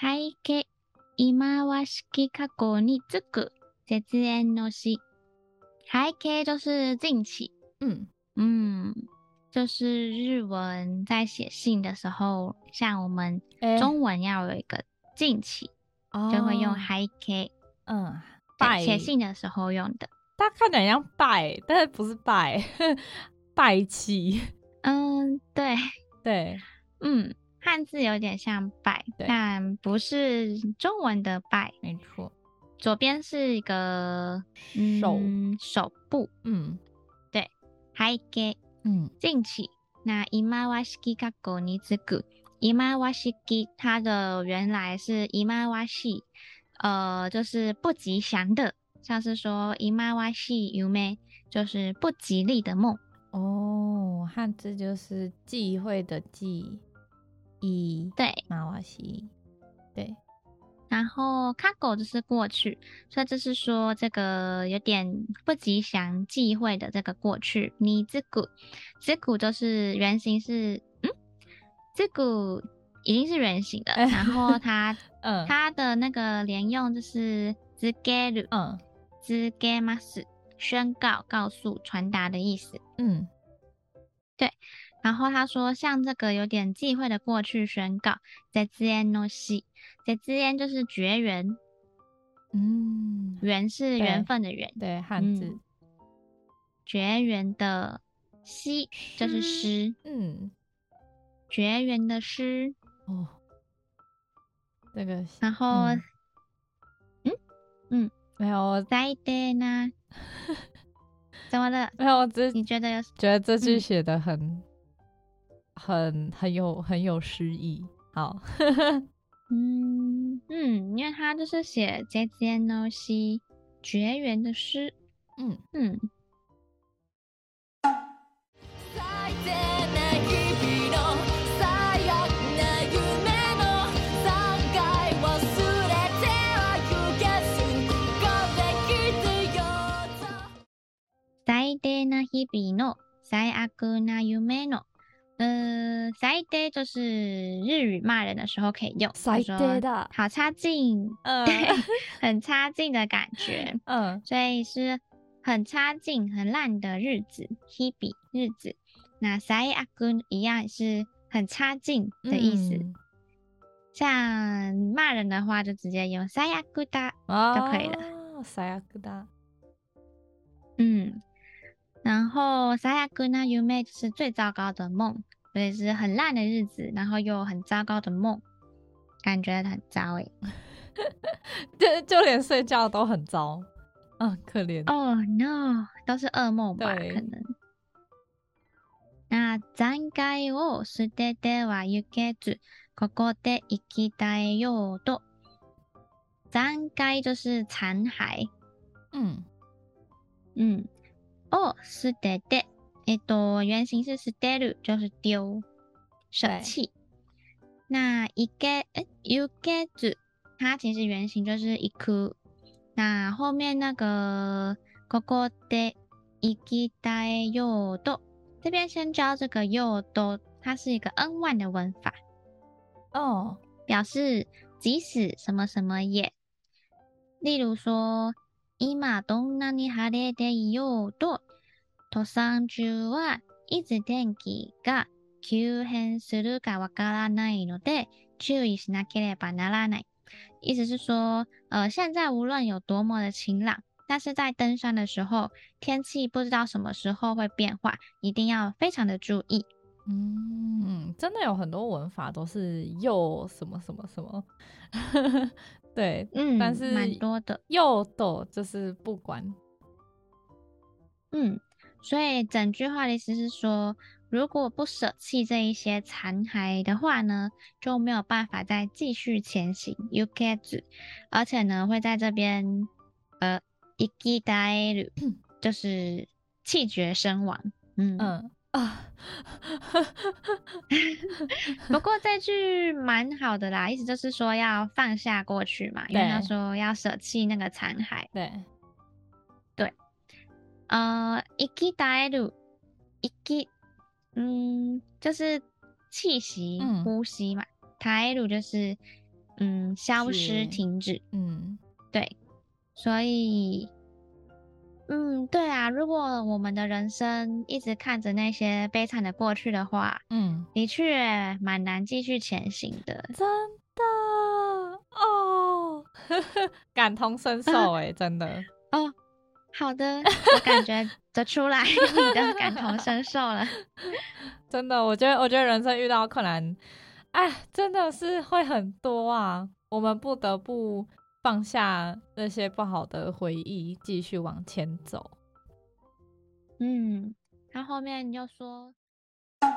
背景忌々しき过去につく节宴の诗。背景就是敬祈，嗯嗯，就是日文在写信的时候，像我们中文要有一个敬祈，欸、就会用背景，嗯，拜写信的时候用的。它看起来像拜，但是不是拜，拜祈。嗯，对对，嗯。 汉字有点像“拜”，但不是中文的“拜”。没错，左边是一个手手部。嗯，对，还给嗯进去。那“姨妈瓦西吉卡狗尼兹古”“姨妈瓦西吉”它的原来是“姨妈瓦西”，呃，就是不吉祥的，像是说“姨妈瓦西有没”，就是不吉利的梦。哦，汉字就是忌讳的“忌”。一对，马瓦西，对，然后过去就是过去，所以就是说这个有点不吉祥、忌讳的这个过去。你这个这个就是原型是，嗯，这个已经是原型的，然后它，嗯，它的那个连用就是つける，嗯，つけます，宣告、告诉、传达的意思，嗯，对。 然后他说，像这个有点忌讳的过去宣告，节宴の诗，节宴就是绝缘，嗯，缘是缘分的缘，对，汉字，嗯、绝缘的西就是诗，嗯，绝缘的诗，哦，这个，然后，嗯嗯，嗯，没有，在的呢，怎么了？没有，我只你觉得有觉得这句写的很。嗯很很有很有诗意，好，嗯嗯，因为他就是写节宴の诗，绝缘的诗，嗯嗯。最低な日々の最悪な梦の 嗯，最低就是日语骂人的时候可以用，最低的，好差劲，嗯，对，很差劲的感觉，嗯，所以是很差劲、很烂的日子，日々日子。那最悪一样是很差劲的意思，嗯、像骂人的话就直接用最悪だ就可以了，最悪だ，嗯。然后最悪な梦就是最糟糕的梦，所以是很烂的日子，然后又很糟糕的梦，感觉很糟诶。就就连睡觉都很糟，啊，可怜。哦、oh, no，都是噩梦吧？可能。那残骸を舍ててはゆけず、ここで生き绝えようと。残骸就是残骸。嗯嗯。 哦，舍てて，诶，多原型是舍てる，就是丢、舍弃。对那一个，诶，ゆけず，它其实原型就是行く。那后面那个ここで生き绝えようと，这边先教这个ようと，它是一个 N 1的文法。哦，表示即使什么什么也，例如说。 今どんなに晴れていようと、登山中はいつ天気が急変するかわからないので注意しなければならない。意思是说，呃，现在无论有多么的晴朗，但是在登山的时候，天气不知道什么时候会变化，一定要非常的注意。嗯，真的有很多文法都是又什么什么什么。 对，嗯，但是蛮多的，又多就是不管，嗯，所以整句话的意思是说， 如果不舍弃这一些残骸的话呢，就没有办法再继续前行。ゆけず，而且呢，会在这边呃，いきたえる，就是气绝身亡。嗯嗯 啊，不过这句蛮好的啦，意思就是说要放下过去嘛，因为他说要舍弃那个残骸。对对，呃，いきたえる，いき。嗯，就是气息、嗯、呼吸嘛。タエル就是嗯，消失、停止。嗯，对。所以， 嗯，对啊。如果我们的人生一直看着那些悲惨的过去的话，嗯，的确蛮难继续前行的。真的哦，感同身受哎，真的哦。好的，我感觉得出来 你的感同身受了。真的，我觉得，我觉得人生遇到困难，哎，真的是会很多啊。我们不得不放下那些不好的回忆，继续往前走。嗯，他后面你就说。こ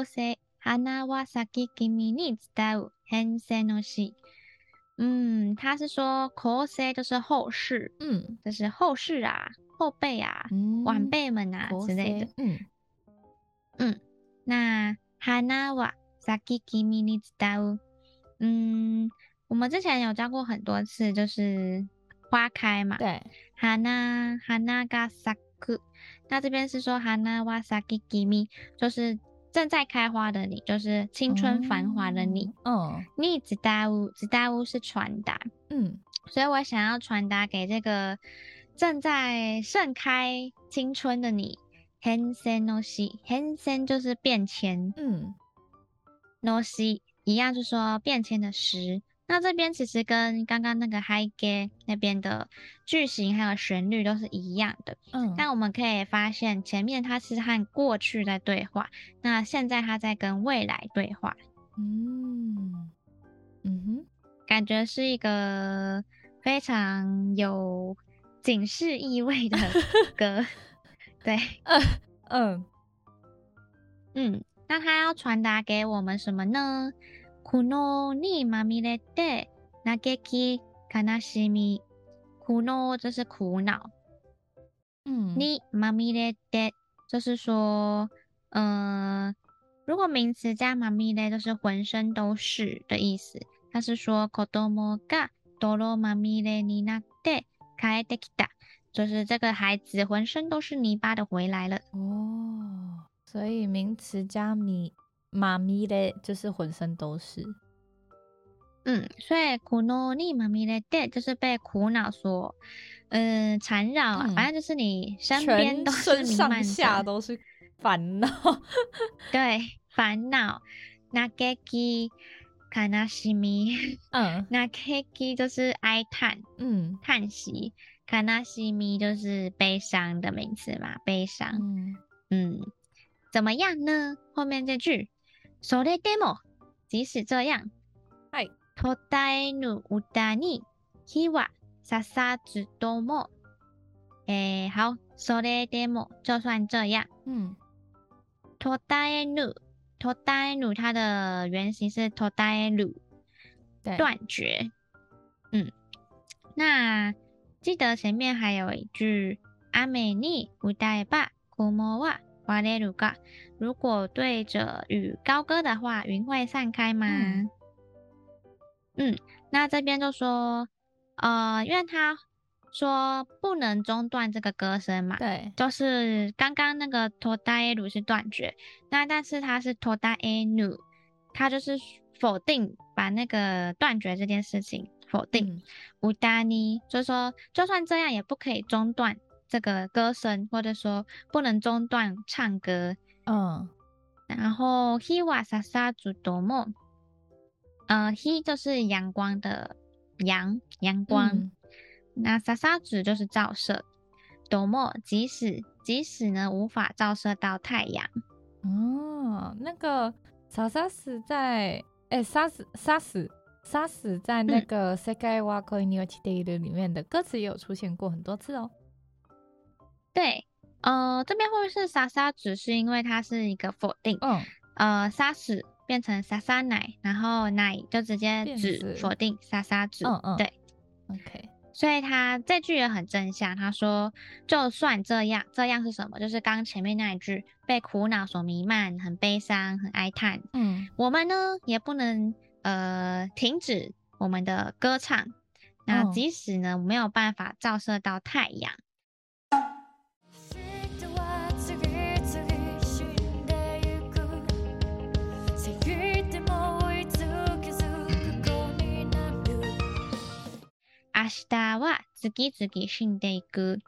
うせ花は咲き君に伝う変迁の诗。嗯，他是说こうせ就是后世，嗯，就是后世啊，后辈啊，嗯、晚辈们啊之类的。嗯嗯，那花は咲き君に伝う，嗯，我们之前有教过很多次，就是花开嘛。对，花花が咲く。那这边是说花は咲き君，就是。 正在开花的你，就是青春繁华的你。嗯，你知道，知道是传达。嗯，所以我想要传达给这个正在盛开青春的你。変迁の诗，変迁就是变迁。嗯，の诗一样，就是说变迁的诗。那这边其实跟刚刚那个 High Gay 那边的句型还有旋律都是一样的，嗯，但我们可以发现前面它是和过去在对话，那现在它在跟未来对话，嗯嗯哼，感觉是一个非常有警示意味的 歌，对，嗯嗯。嗯，那它要传达给我们什么呢？苦恼にまみれて叹き悲しみ，苦恼就是苦恼，嗯，にまみれて就是说，嗯、呃，如果名词加まみれ就是浑身都是的意思。他是说，子供が泥まみれになって帰ってきた，就是这个孩子浑身都是泥巴的回来了。哦，所以名词加み。 妈咪嘞，就是浑身都是，嗯，所以苦恼にまみれて就是被苦恼所，嗯，缠绕啊，嗯、反正就是你身边都是弥漫下都是烦恼，对，烦恼。叹き悲しみ，嗯，叹き就是哀叹，嗯，叹息，悲しみ就是悲伤的名词嘛，悲伤，嗯，嗯，怎么样呢？后面这句。 それでも，即使这样，はい、途绝えぬ歌に火はささずとも。诶，好，それでも，就算这样，嗯，途绝えぬ，途绝えぬ，它的原型是途绝える，对，断绝。嗯，那记得前面还有一句，雨に歌えば云は 割れるか。如果对着雨高歌的话，云会散开吗？嗯，嗯，那这边就说，呃，因为他说不能中断这个歌声嘛，对，就是刚刚那个途绝える是断绝，那但是它是途绝えぬ，它就是否定，把那个断绝这件事情否定。歌に，就是说就算这样也不可以中断 这个歌声，或者说不能中断唱歌。嗯，然后火はささずとも， 呃，he 就是阳光的阳，阳光。嗯、那ささず就是照射。どうも，即使即使呢无法照射到太阳。哦，那个ささず在哎，さすさすさす在那个世界は恋に落ちている里面的歌词也有出现过很多次哦。 对，呃，这边会不会是ささず是因为它是一个否定？嗯，呃，さす变成ささない，然后ない就直接指否定ささず。嗯嗯，对，OK。所以他这句也很正向，他说就算这样，这样是什么？就是刚前面那一句，被苦恼所弥漫，很悲伤，很哀叹。嗯，我们呢也不能呃停止我们的歌唱，那即使呢没有办法照射到太阳。 明日は次々死んでいく。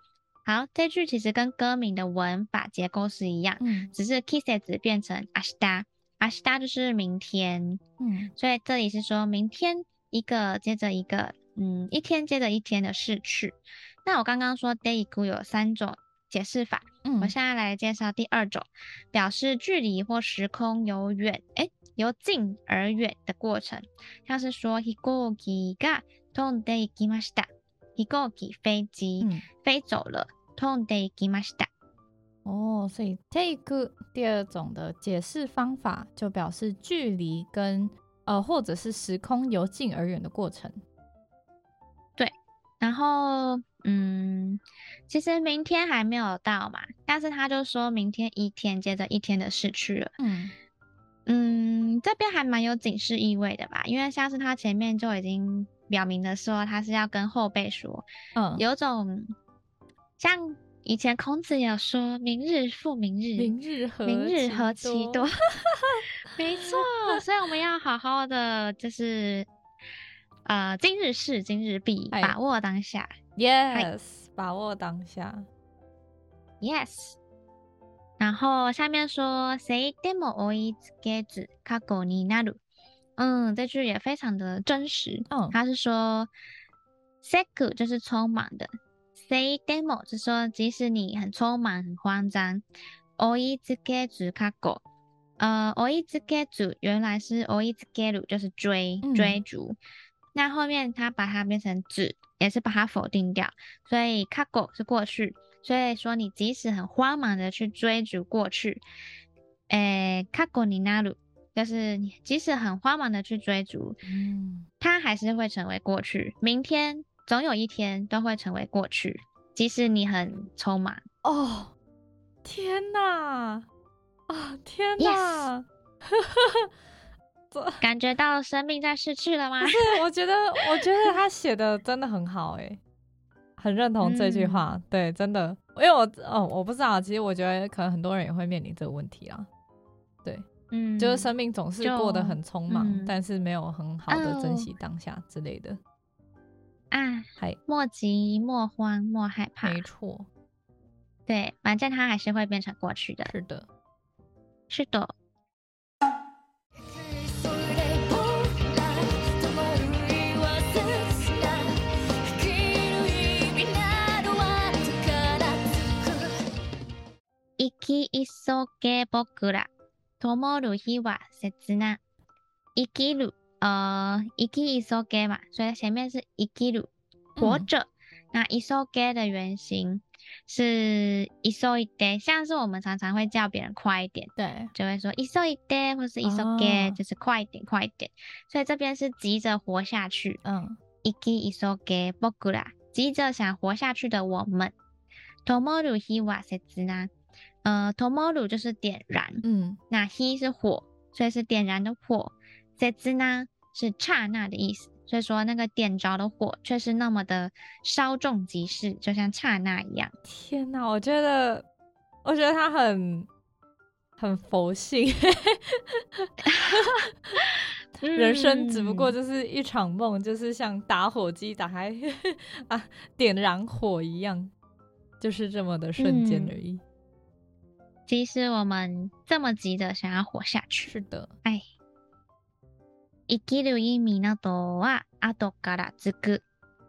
好，这句其实跟歌名的文法结构是一样，嗯，只是季节变成明日，明日就是明天，嗯，所以这里是说明天一个接着一个，嗯，一天接着一天的逝去。那我刚刚说でいく有三种解释法，嗯，我现在来介绍第二种，表示距离或时空由远，诶，由近而远的过程，像是说飞行 机が飞んでいきました。飞行机飞机、嗯、飞走了。飞んでいきました。哦，所以 take 第二种的解释方法就表示距离跟呃或者是时空由近而远的过程。对，然后嗯，其实明天还没有到嘛，但是他就说明天一天接着一天的逝去了。嗯嗯，这边还蛮有警示意味的吧，因为像是他前面就已经。 表明的说，他是要跟后辈说，嗯，有种像以前孔子有说“明日复明日，明日何明日何其多”，没错，所以我们要好好的，就是呃，今日事今日毕，把握当下。Yes，把握当下。Yes，然后下面说“谁でも追いつけず过去になる”。 嗯，这句也非常的真实。嗯，他是说 “seku” 就是匆忙的，“say demo” 就是说即使你很匆忙、很慌张。追いつけず过去，呃，追いつけず原来是追いつける，就是追、嗯、追逐。那后面他把它变成ず，也是把它否定掉，所以过去是过去。所以说你即使很慌忙的去追逐过去，诶，过去になる。 就是你即使很慌忙的去追逐，嗯，它还是会成为过去。明天总有一天都会成为过去，即使你很匆忙。哦，天哪！啊，天哪！感觉到生命在逝去了吗？不是，我觉得，我觉得他写的真的很好，诶，很认同这句话。嗯、对，真的，因为我，哦，我不知道，其实我觉得可能很多人也会面临这个问题啊。对。嗯，就是生命总是过得很匆忙，嗯，但是没有很好的珍惜当下之类的。啊，还莫急莫慌莫害怕，没错。对，反正它还是会变成过去的。是的，是的。生き急げ仆ら 灯る日は切な。生きる，呃，生き急げ嘛，所以前面是生きる，活着。嗯、那急げ的原型是急いで，像是我们常常会叫别人快一点，对，就会说急いで，或是急げ，就是快一点，快一点。所以这边是急着活下去。嗯，生き急げ仆ら，急着想活下去的我们。灯る日は切な。 呃，tomoru 就是点燃，嗯，那 he 是火，所以是点燃的火。切な是刹那的意思，所以说那个点着的火却是那么的稍纵即逝，就像刹那一样。天哪，我觉得，我觉得他很很佛性，人生只不过就是一场梦，就是像打火机打开 啊，点燃火一样，就是这么的瞬间而已。嗯其实我们这么急的想要活下去，是的，哎， 生きる意味などは后からつく。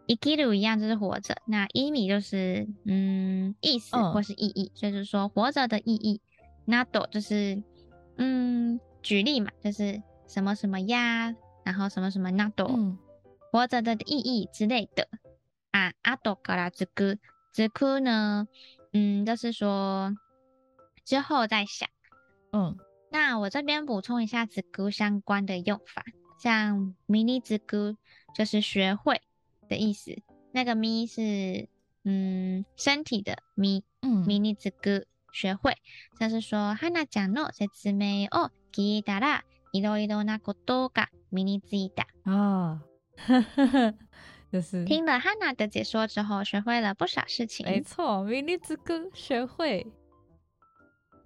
生きる一样就是活着，那意味就是嗯意思或是意义，就是说活着的意义。など就是嗯举例嘛，就是什么什么呀，然后什么什么など、嗯，活着的意义之类的啊。后からつく，つく呢，嗯就是说 之后再想。嗯，那我这边补充一下つく相关的用法，像身につく就是学会。的意思，那个咪是嗯身体的咪，嗯，身につく学会，就是说哈娜讲の说明を闻いたらいろいろなことが身についた啊，就是听了哈娜的解说之后，学会了不少事情。没错，身につく学会，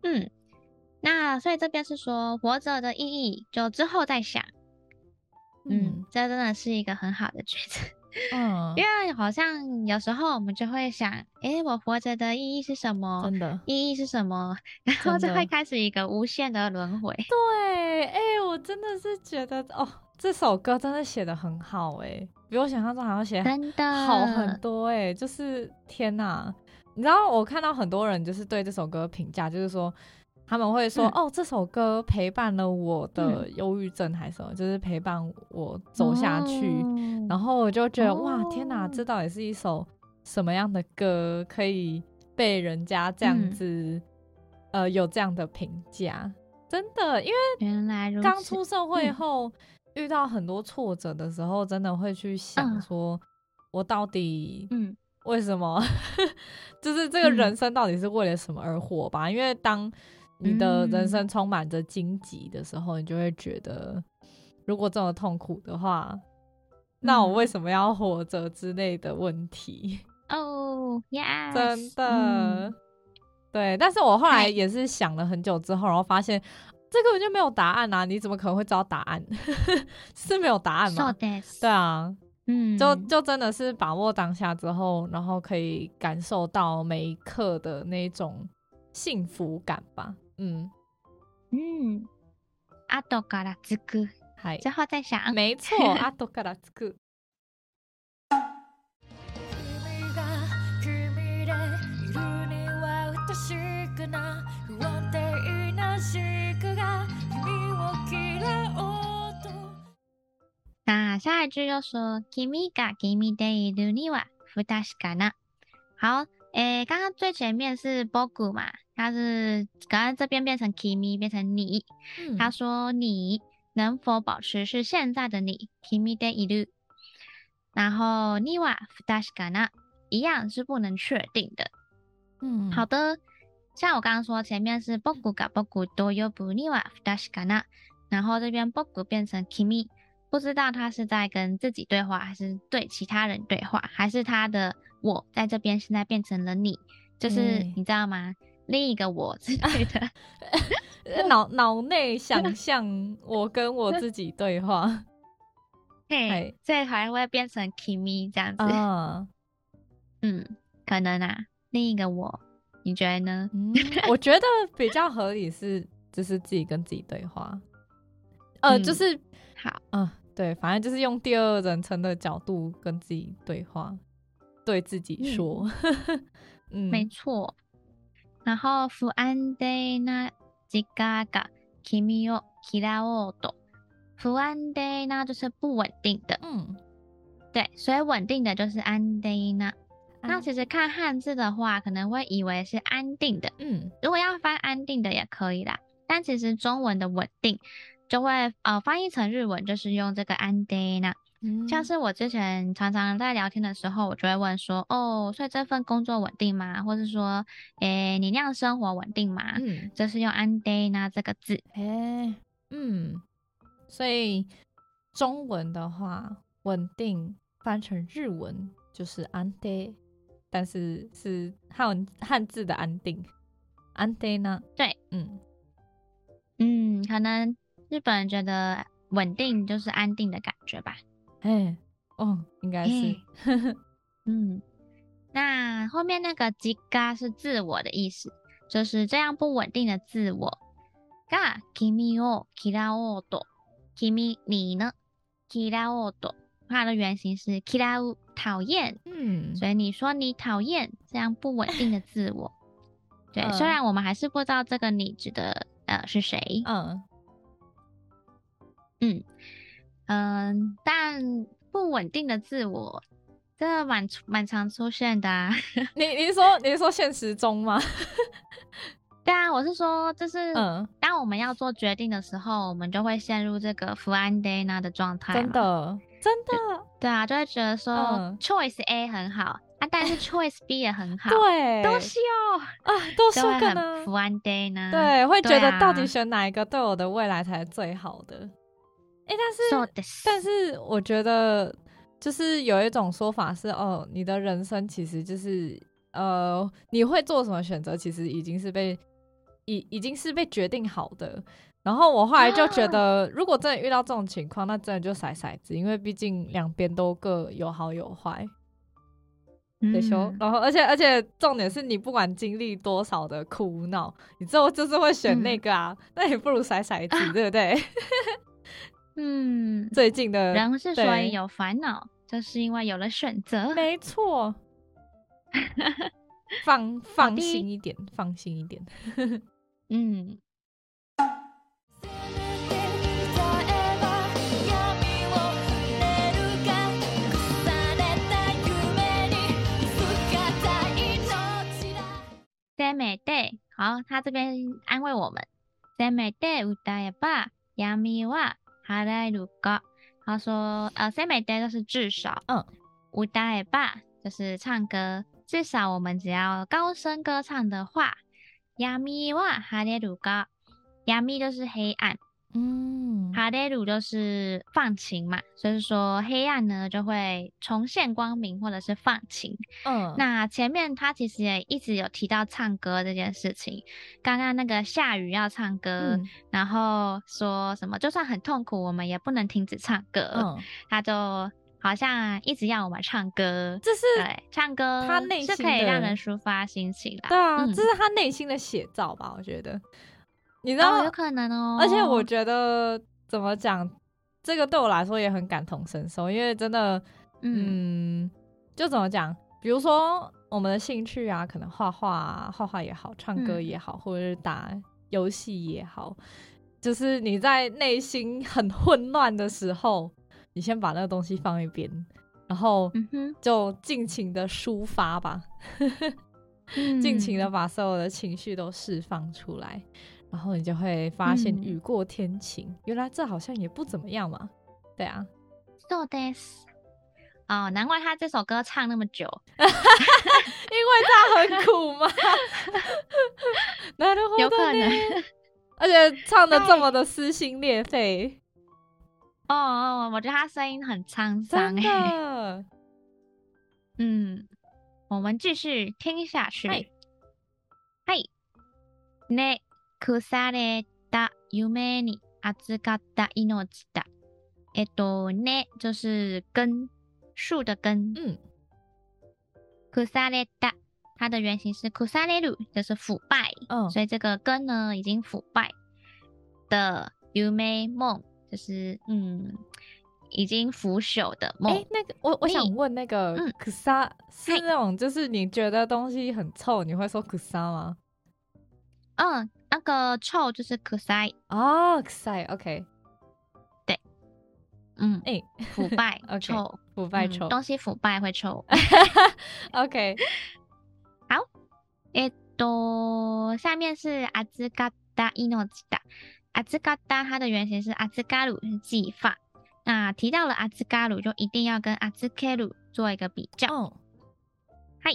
嗯，那所以这边是说活着的意义，就之后再想。嗯，嗯这真的是一个很好的句子。嗯，因为好像有时候我们就会想，哎，我活着的意义是什么？真的，意义是什么？然后就会开始一个无限的轮回。对，哎，我真的是觉得，哦，这首歌真的写的很好，哎，比我想象中还要写真的好很多，哎，就是天哪！你知道，我看到很多人就是对这首歌评价，就是说。他们会说：“嗯、哦，这首歌陪伴了我的忧郁症，还是什么？嗯、就是陪伴我走下去。哦”然后我就觉得：“哦、哇，天哪！这到底是一首什么样的歌，可以被人家这样子，嗯、呃，有这样的评价？真的，因为原来刚出社会后，遇到很多挫折的时候，真的会去想说：我到底嗯，为什么？嗯、就是这个人生到底是为了什么而活吧？因为当你的人生充满着荆棘的时候，你就会觉得，如果这么痛苦的话，那我为什么要活着之类的问题？哦呀，真的，对。但是我后来也是想了很久之后，然后发现这根本就没有答案啊！你怎么可能会知道答案？是没有答案吗？对啊，嗯，就就真的是把握当下之后，然后可以感受到每一刻的那种幸福感吧。嗯嗯，后からつく，嗨，之后再想，没错，后からつく。那 下一句又说，君が君でいるには不确かな。好。诶，刚刚最前面是仆嘛，他是刚刚这边变成 kimi 变成你，嗯、他说你能否保持是现在的你 kimi de iru，然后你は不确かな一样是不能确定的。嗯，好的，像我刚刚说前面是仆が仆と呼ぶには不确かな，然后这边仆变成 kimi， 不知道他是在跟自己对话，还是对其他人对话，还是他的。我在这边现在变成了你，就是你知道吗？嗯、另一个我之类的，脑脑内想象我跟我自己对话，嘿，所以还会变成 Kimi 这样子。嗯，嗯，可能啊，另一个我，你觉得呢？嗯、我觉得 比较合理是，就是自己跟自己对话。呃，嗯、就是好，嗯，对，反正就是用第二人称的角度跟自己对话。对自己说，嗯，没错。然后不安定な时间が君を嫌おうと，不安定那就是不稳定的，嗯，对，所以稳定的就是安定な。那其实看汉字的话，可能会以为是安定的，嗯，如果要翻安定的也可以啦。但其实中文的稳定 就会呃翻译成日文，就是用这个安定な。像是我之前常常在聊天的时候，我就会问说：“哦，所以这份工作稳定吗？或是说，诶，你那样生活稳定吗？”嗯，这是用安定な这个字。诶，嗯，所以中文的话，稳定翻成日文就是安定，但是是汉汉字的安定，安定な。对，嗯嗯，可能 日本人觉得稳定就是安定的感觉吧。哎，哦，应该是，嗯，那后面那个自我是自我的意思，就是这样不稳定的自我。が君を嫌おうと，君你呢？ 嫌おうと，它的原型是嫌う讨厌，嗯，所以你说你讨厌这样不稳定的自我，对，嗯、虽然我们还是不知道这个你指的呃是谁，嗯 嗯嗯，但不稳定的自我。真的蛮蛮常出现的啊！你你是说你是说现实中吗？对啊，我是说，就是当我们要做决定的时候，我们就会陷入这个福安定的状态。真的，真的，对啊，就会觉得说、嗯、choice A 很好啊，但是 choice B 也很好，对，都是哦啊，都是可能不安定呢。对，会觉得到底选哪一个对我的未来才是最好的？哎、欸，但是但是我觉得。就是有一种说法是，哦，你的人生其实就是，呃，你会做什么选择，其实已经是被已已经是被决定好的。然后我后来就觉得，如果真的遇到这种情况，那真的就甩骰子，因为毕竟两边都各有好有坏。得修，然后而且而且重点是你不管经历多少的苦恼，你最后就是会选那个啊，嗯、那也不如甩骰子，对不对？嗯，最近的人是所以有烦恼，就是因为有了选择。没错，放放心一点，放心一点。嗯。せめて，好，他这边安慰我们。せめて歌えば暗は 晴れるか。他说：“呃，せめて就是至少，嗯，歌えば就是唱歌，至少我们只要高声歌唱的话，暗は晴れるか，暗就是黑暗。” ”嗯，哈雷鲁就是放晴嘛，所以说黑暗呢就会重现光明，或者是放晴。嗯，那前面他其实也一直有提到唱歌这件事情。刚刚那个下雨要唱歌，嗯、然后说什么就算很痛苦，我们也不能停止唱歌。嗯，他就好像一直要我们唱歌，这是对唱歌，他内心是可以让人抒发心情的。对啊，嗯、这是他内心的写照吧？我觉得。你知道、哦、有可能哦，而且我觉得怎么讲，这个对我来说也很感同身受，因为真的，嗯，嗯就怎么讲，比如说我们的兴趣啊，可能画画，画画也好，唱歌也好，嗯、或者是打游戏也好，就是你在内心很混乱的时候，你先把那个东西放一边，然后就尽情的抒发吧，尽情的把所有的情绪都释放出来。然后你就会发现雨过天晴，嗯、原来这好像也不怎么样嘛。对啊，そうです。哦，难怪他这首歌唱那么久，因为他很苦嘛。有可能，而且唱的这么的撕心裂肺。哦哦，我觉得他声音很沧桑哎。嗯，我们继续听下去。嗨， 那。腐れた梦に预かった命だ。えっとね，就是根，树的根。嗯。腐れた，它的原型是腐れる，就是腐败。嗯。所以这个根呢，已经腐败的梦梦，就是嗯，已经腐朽的梦。哎、欸，那个我我想问，那个嗯，腐是那种就是你觉得东西很臭，你会说腐吗？嗯。 那个臭就是くさい哦，くさい，OK，对，嗯，哎、欸，腐败，okay, 臭，腐败臭、嗯，东西腐败会臭，OK，好，えっと，下面是预かった命だ，预かった它的原型是预かる，是计划，那提到了预かる，就一定要跟预ける做一个比较，哦，嗨，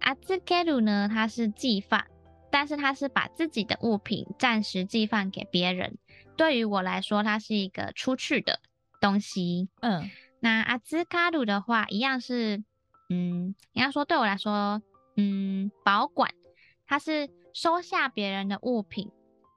预ける呢，它是计划。 但是他是把自己的物品暂时寄放给别人，对于我来说，它是一个出去的东西。嗯，那阿兹卡鲁的话，一样是，嗯，应该说对我来说，嗯，保管，它是收下别人的物品，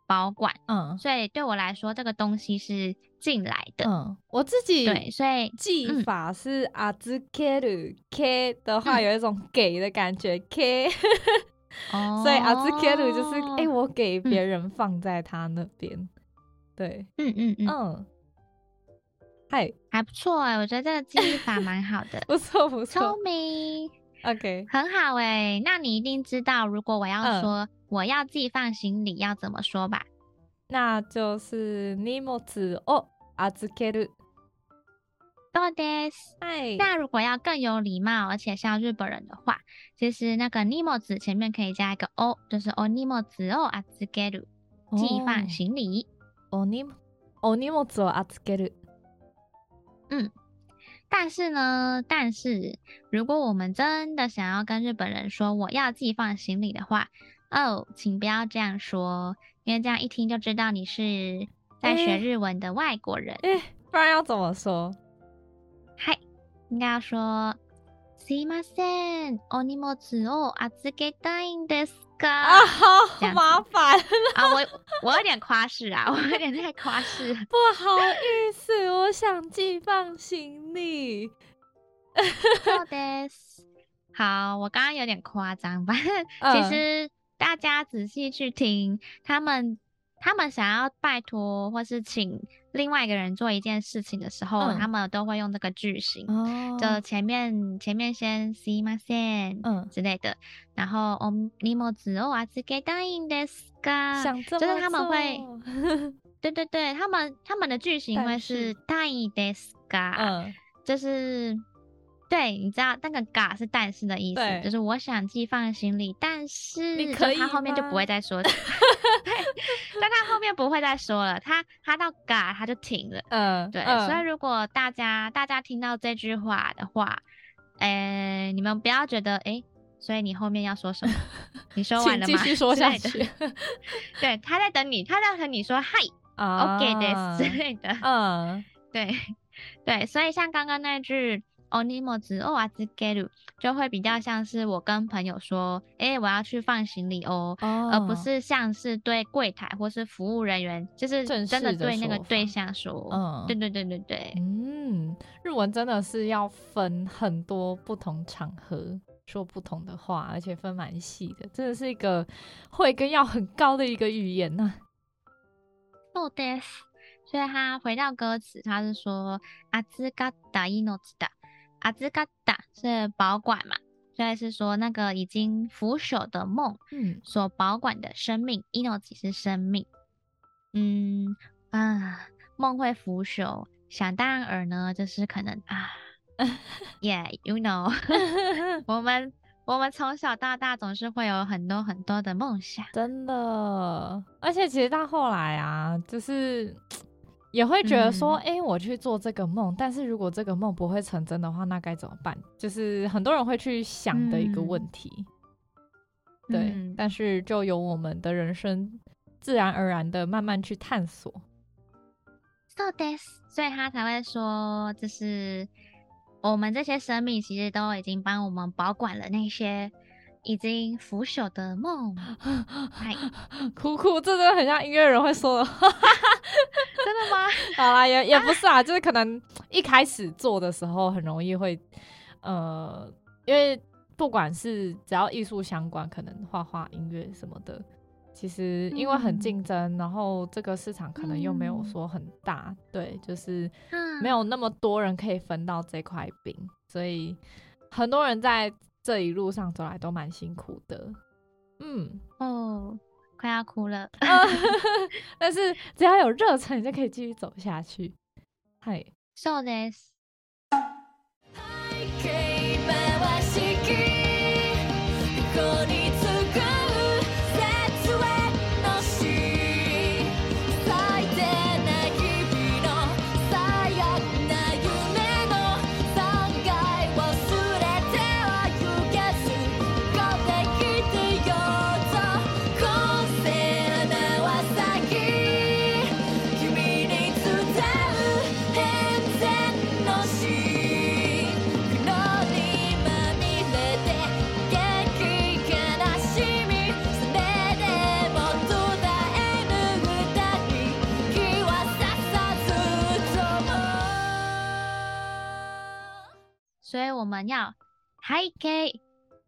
保管。嗯，所以对我来说，这个东西是进来的。嗯，我自己对，所以技法是阿兹卡鲁，K 的话有一种给的感觉，K。所以预ける就是哎、欸，我给别人放在他那边，嗯、对，嗯嗯嗯，嗯 嗨，还不错哎，我觉得这个记忆法蛮好的，不错不错，聪明，OK，很好哎。那你一定知道，如果我要说、嗯、我要寄放行李要怎么说吧？那就是荷物を预ける。 そうです。哎，那如果要更有礼貌，而且像日本人的话，其实那个荷物前面可以加一个お，就是お荷物を预ける，寄放行李。おにお荷物を预ける。嗯，但是呢，但是如果我们真的想要跟日本人说我要寄放行李的话，哦，请不要这样说，因为这样一听就知道你是在学日文的外国人。哎，不然要怎么说？ 嗨，应该要说，すいません、お荷物を预けたいんですが。啊，好麻烦啊！我我有点夸饰啊，我有点太夸饰。不好意思，我想寄放行李。そうです。好，我刚刚有点夸张，反正其实大家仔细去听，他们他们想要拜托或是请。 另外一个人做一件事情的时候，嗯、他们都会用这个句型，哦、就前面前面先すいません，嗯之类的，然后お荷物を预けたいんですが，就是他们会，对对对，他们他们的句型会是たいですが，嗯，就是。 对，你知道那个“嘎”是但是的意思，就是我想寄放行李，但是你可以他后面就不会再说 但他后面不会再说了，他他到“嘎”他就停了。嗯，对。嗯、所以如果大家大家听到这句话的话，呃，你们不要觉得哎，所以你后面要说什么？你说完了吗？继续说下去。对，他在等你，他在和你说“嗨、啊、，OK 的”之类的。嗯，对对，所以像刚刚那句。お荷物を预ける就会比较像是我跟朋友说，哎、欸，我要去放行李哦，哦而不是像是对柜台或是服务人员，就是真的对那个对象说，嗯，对对对对对，嗯，日文真的是要分很多不同场合说不同的话，而且分蛮细的，真的是一个会跟要很高的一个语言呢、啊。そうです。所以他回到歌词，他是说预かった命だ。 预かった是保管嘛，所以是说那个已经腐朽的梦，嗯，所保管的生命，命是生命，嗯啊，梦会腐朽，想当然尔呢，就是可能啊，Yeah，you know，我们我们从小到大总是会有很多很多的梦想，真的，而且其实到后来啊，就是。 也会觉得说，哎、嗯欸，我去做这个梦，但是如果这个梦不会成真的话，那该怎么办？就是很多人会去想的一个问题。嗯、对，嗯、但是就由我们的人生自然而然的慢慢去探索。そうです，所以他才会说，就是我们这些生命其实都已经帮我们保管了那些。 已经腐朽的梦，哎，哭哭，这真的很像音乐人会说的话，真的吗？好啦，也也不是啊，就是可能一开始做的时候很容易会，呃，因为不管是只要艺术相关，可能画画、音乐什么的，其实因为很竞争，嗯、然后这个市场可能又没有说很大，嗯、对，就是没有那么多人可以分到这块饼，所以很多人在。这一路上走来都蛮辛苦的，嗯，哦，快要哭了，但是只要有热忱，你就可以继续走下去。嗨，so this。所以我们要背景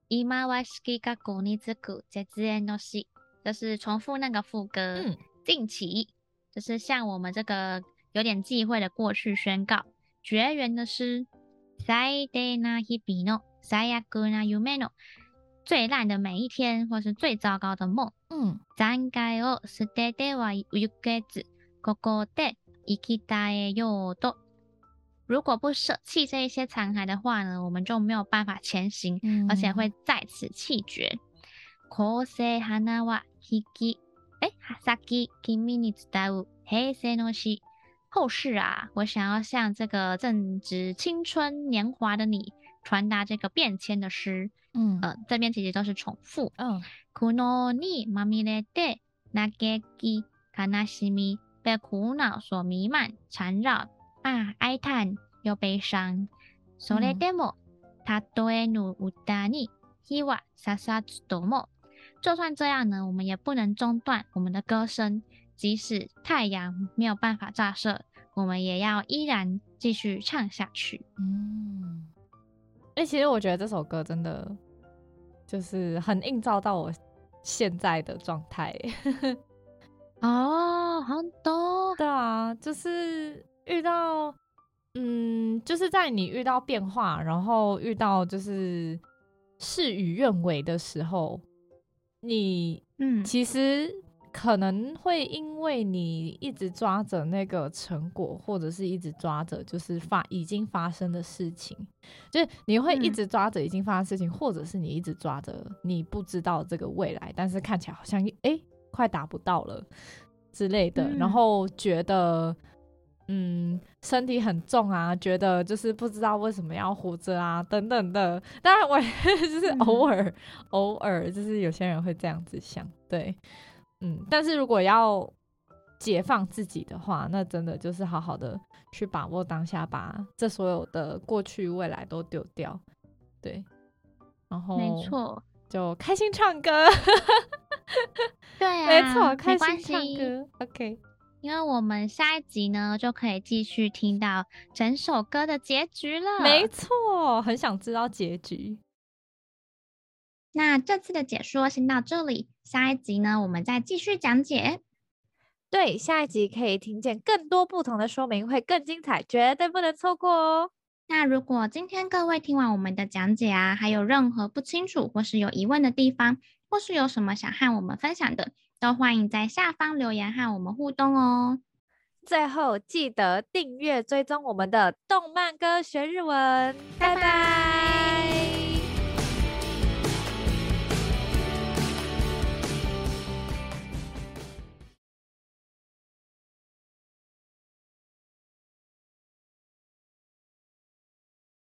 今は四季がこにつく节宴の日，就是重复那个副歌。嗯，近期就是向我们这个有点忌讳的过去宣告， 绝缘的诗。最低な日々の最悪な梦の最烂的每一天，或是最糟糕的梦。嗯，残骸を舍ててはゆけず、ここで生き绝えようと。 如果不舍弃这一些残骸的话呢，我们就没有办法前行，嗯、而且会在此气绝。后世花は引き、哎，先君に伝う平成の诗。后世啊，我想要向这个正值青春年华的你传达这个变迁的诗。嗯，呃，这边其实都是重复。嗯，苦恼にまみれて叹き悲しみ，被苦恼所弥漫缠绕 啊，哀叹又悲伤。それでもたとえぬ歌に火はささつとも，就算这样呢，我们也不能中断我们的歌声。即使太阳没有办法照射，我们也要依然继续唱下去。嗯。哎、欸，其实我觉得这首歌真的就是很映照到我现在的状态。哦，好多。对啊，就是 遇到，嗯，就是在你遇到变化，然后遇到就是事与愿违的时候，你，嗯，其实。可能会因为你一直抓着那个成果，或者是一直抓着就是发已经发生的事情，就是你会一直抓着已经发生的事情，嗯、或者是你一直抓着你不知道这个未来，但是看起来好像哎、欸、快达不到了之类的，嗯、然后觉得嗯身体很重啊，觉得就是不知道为什么要活着啊等等的。当然我也 就是偶尔、嗯、偶尔就是有些人会这样子想，对。嗯，但是如果要解放自己的话，那真的就是好好的去把握当下，把这所有的过去、未来都丢掉，对，然后没错，就开心唱歌，对啊，没错，开心唱歌，OK，因为我们下一集呢就可以继续听到整首歌的结局了，没错，很想知道结局。那这次的解说先到这里，下一集呢，我们再继续讲解。对，下一集可以听见更多不同的说明，会更精彩，绝对不能错过哦。那如果今天各位听完我们的讲解啊，还有任何不清楚或是有疑问的地方，或是有什么想和我们分享的，都欢迎在下方留言和我们互动哦。最后记得订阅追踪我们的动漫歌学日文，拜拜。拜拜。